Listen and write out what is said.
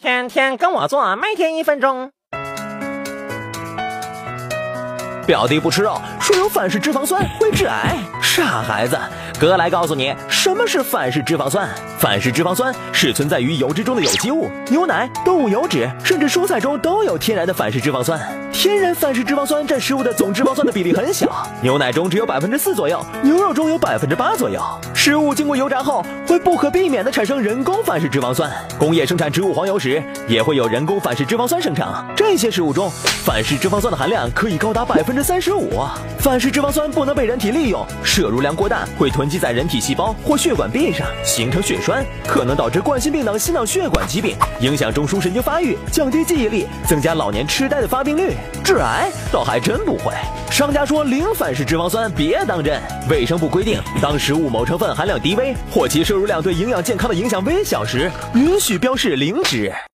天天跟我做，每天一分钟。表弟不吃肉，说有反式脂肪酸会致癌。傻孩子，哥来告诉你什么是反式脂肪酸。反式脂肪酸是存在于油脂中的有机物，牛奶、动物油脂，甚至蔬菜中都有天然的反式脂肪酸。天然反式脂肪酸占食物的总脂肪酸的比例很小，牛奶中只有百分之四左右，牛肉中有百分之八左右。食物经过油炸后，会不可避免的产生人工反式脂肪酸。工业生产植物黄油时，也会有人工反式脂肪酸生成。这些食物中，反式脂肪酸的含量可以高达百分之三十五。反式脂肪酸不能被人体利用，摄入量过大会囤积在人体细胞或血管壁上，形成血栓，可能导致冠心病等心脑血管疾病，影响中枢神经发育，降低记忆力，增加老年痴呆的发病率。致癌倒还真不会。商家说零反式脂肪酸，别当真。卫生部规定，当食物某成分含量低微或其摄入量对营养健康的影响微小时，允许标示零脂。